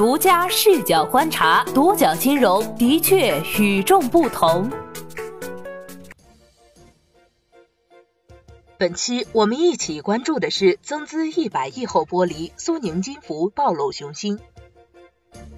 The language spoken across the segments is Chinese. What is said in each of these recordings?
独家视角观察，独角金融的确与众不同。本期我们一起关注的是增资一百亿后剥离，苏宁金服暴露雄心。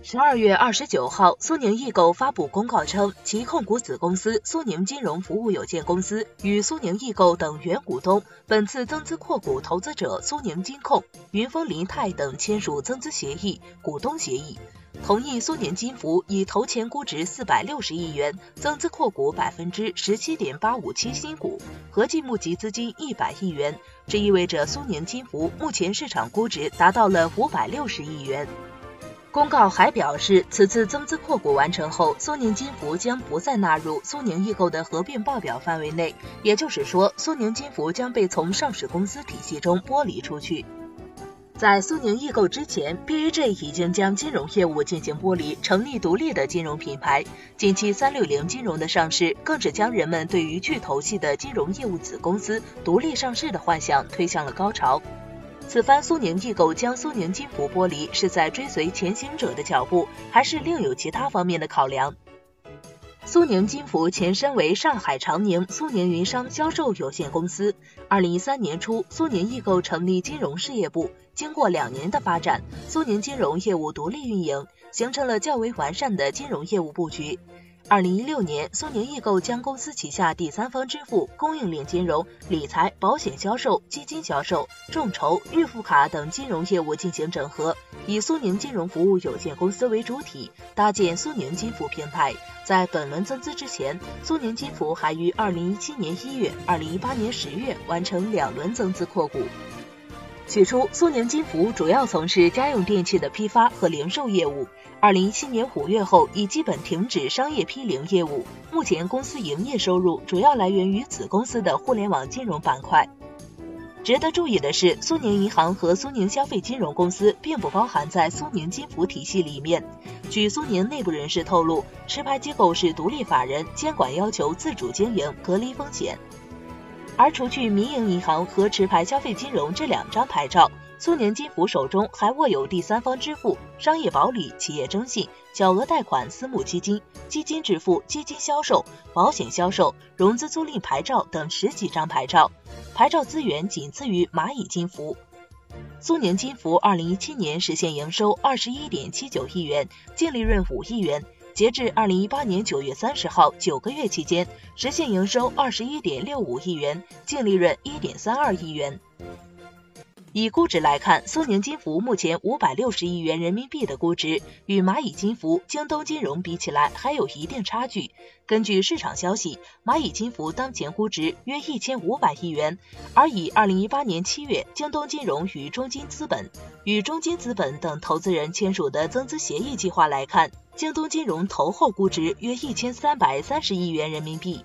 十二月二十九号，苏宁易购发布公告称，其控股子公司苏宁金融服务有限公司与苏宁易购等原股东本次增资扩股投资者苏宁金控、云峰林泰等签署增资协议、股东协议，同意苏宁金服以投前估值四百六十亿元增资扩股百分之十七点八五七新股，合计募集资金一百亿元。这意味着苏宁金服目前市场估值达到了五百六十亿元。公告还表示，此次增资扩股完成后，苏宁金服将不再纳入苏宁易购的合并报表范围内，也就是说，苏宁金服将被从上市公司体系中剥离出去。在苏宁易购之前，BAJ 已经将金融业务进行剥离，成立独立的金融品牌。近期三六零金融的上市，更是将人们对于巨头系的金融业务子公司独立上市的幻想推向了高潮。此番苏宁易购将苏宁金服剥离，是在追随前行者的脚步，还是另有其他方面的考量？苏宁金服前身为上海长宁苏宁云商销售有限公司。二零一三年初，苏宁易购成立金融事业部，经过两年的发展，苏宁金融业务独立运营，形成了较为完善的金融业务布局。二零一六年，苏宁易购将公司旗下第三方支付、供应链金融、理财、保险销售、基金销售、众筹、预付卡等金融业务进行整合，以苏宁金融服务有限公司为主体，搭建苏宁金服平台。在本轮增资之前，苏宁金服还于二零一七年一月、二零一八年十月完成两轮增资扩股。起初，苏宁金服主要从事家用电器的批发和零售业务。二零一七年五月后，已基本停止商业批零业务。目前，公司营业收入主要来源于子公司的互联网金融板块。值得注意的是，苏宁银行和苏宁消费金融公司并不包含在苏宁金服体系里面。据苏宁内部人士透露，持牌机构是独立法人，监管要求自主经营，隔离风险。而除去民营银行和持牌消费金融这两张牌照，苏宁金服手中还握有第三方支付、商业保理、企业征信、小额贷款、私募基金、基金支付、基金销售、保险销售、融资租赁牌照等十几张牌照，牌照资源仅次于蚂蚁金服。苏宁金服二零一七年实现营收二十一点七九亿元，净利润五亿元。截至二零一八年九月三十号，九个月期间实现营收二十一点六五亿元，净利润一点三二亿元。以估值来看，苏宁金服目前五百六十亿元人民币的估值，与蚂蚁金服、京东金融比起来还有一定差距。根据市场消息，蚂蚁金服当前估值约一千五百亿元，而以二零一八年七月京东金融与中金资本、与中金资本等投资人签署的增资协议计划来看，京东金融投后估值约一千三百三十亿元人民币。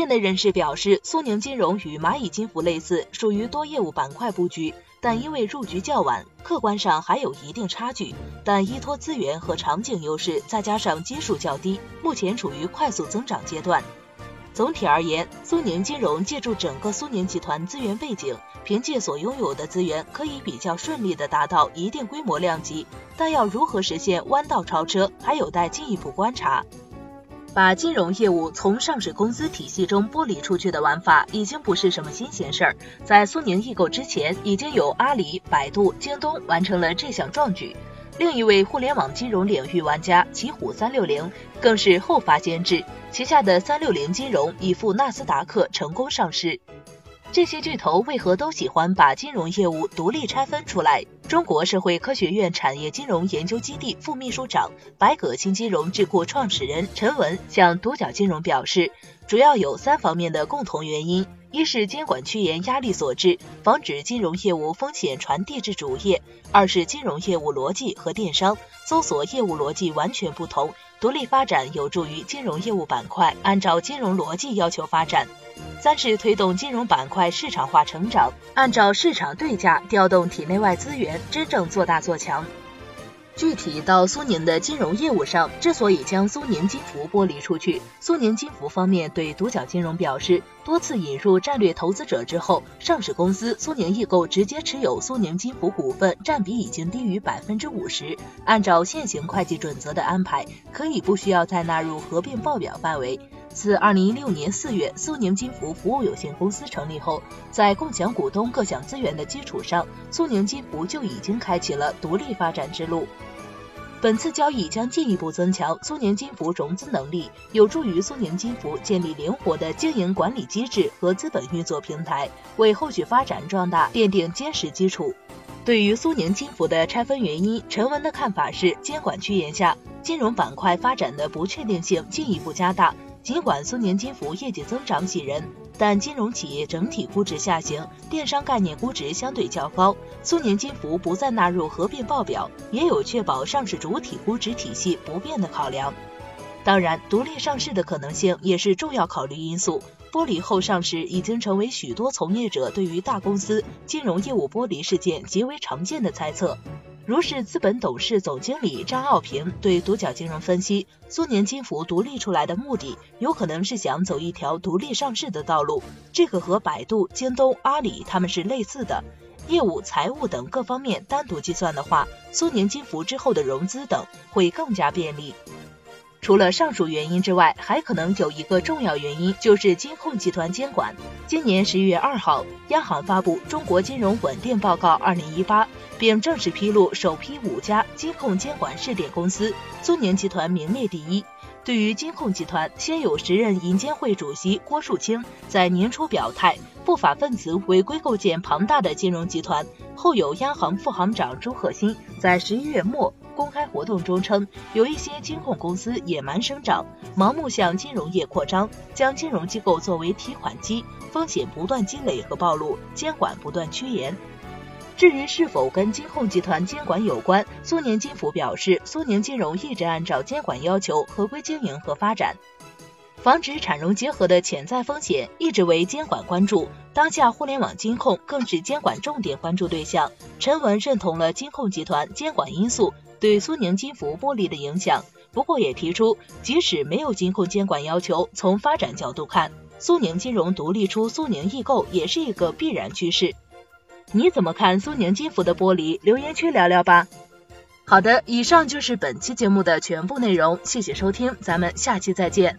业内人士表示，苏宁金融与蚂蚁金服类似，属于多业务板块布局，但因为入局较晚，客观上还有一定差距。但依托资源和场景优势，再加上基数较低，目前处于快速增长阶段。总体而言，苏宁金融借助整个苏宁集团资源背景，凭借所拥有的资源，可以比较顺利的达到一定规模量级。但要如何实现弯道超车，还有待进一步观察。把金融业务从上市公司体系中剥离出去的玩法已经不是什么新鲜事儿，在苏宁易购之前，已经有阿里、百度、京东完成了这项壮举。另一位互联网金融领域玩家奇虎三六零更是后发先至，旗下的三六零金融已赴纳斯达克成功上市。这些巨头为何都喜欢把金融业务独立拆分出来？中国社会科学院产业金融研究基地副秘书长、百葛新金融智库创始人陈文向独角金融表示，主要有三方面的共同原因：一是监管趋严压力所致，防止金融业务风险传递至主业；二是金融业务逻辑和电商、搜索业务逻辑完全不同，独立发展有助于金融业务板块按照金融逻辑要求发展。三是推动金融板块市场化成长，按照市场对价调动体内外资源，真正做大做强。具体到苏宁的金融业务上，之所以将苏宁金服剥离出去，苏宁金服方面对独角金融表示，多次引入战略投资者之后，上市公司苏宁易购直接持有苏宁金服股份占比已经低于百分之五十，按照现行会计准则的安排，可以不需要再纳入合并报表范围。自二零一六年四月苏宁金服服务有限公司成立后，在共享股东各项资源的基础上，苏宁金服就已经开启了独立发展之路。本次交易将进一步增强苏宁金服融资能力，有助于苏宁金服建立灵活的经营管理机制和资本运作平台，为后续发展壮大奠定坚实基础。对于苏宁金服的拆分原因，陈文的看法是：监管趋严下，金融板块发展的不确定性进一步加大。尽管苏宁金服业绩增长喜人，但金融企业整体估值下行，电商概念估值相对较高。苏宁金服不再纳入合并报表，也有确保上市主体估值体系不变的考量。当然，独立上市的可能性也是重要考虑因素。剥离后上市已经成为许多从业者对于大公司金融业务剥离事件极为常见的猜测。如是资本董事总经理张傲平对独角金融分析，苏宁金服独立出来的目的，有可能是想走一条独立上市的道路。这个和百度、京东、阿里他们是类似的，业务、财务等各方面单独计算的话，苏宁金服之后的融资等会更加便利。除了上述原因之外，还可能有一个重要原因，就是金控集团监管。今年十一月二号，央行发布《中国金融稳定报告（二零一八）》，并正式披露首批五家金控监管试点公司，苏宁集团名列第一。对于金控集团，先有时任银监会主席郭树清在年初表态，不法分子违规构建庞大的金融集团；后有央行副行长朱贺新在十一月末。公开活动中称，有一些金控公司野蛮生长，盲目向金融业扩张，将金融机构作为提款机，风险不断积累和暴露，监管不断趋严。至于是否跟金控集团监管有关，苏宁金服表示，苏宁金融一直按照监管要求合规经营和发展，防止产融结合的潜在风险一直为监管关注。当下互联网金控更是监管重点关注对象。陈文认同了金控集团监管因素。对苏宁金服剥离的影响，不过也提出，即使没有金控监管要求，从发展角度看，苏宁金融独立出苏宁易购也是一个必然趋势。你怎么看苏宁金服的剥离？留言区聊聊吧。好的，以上就是本期节目的全部内容，谢谢收听，咱们下期再见。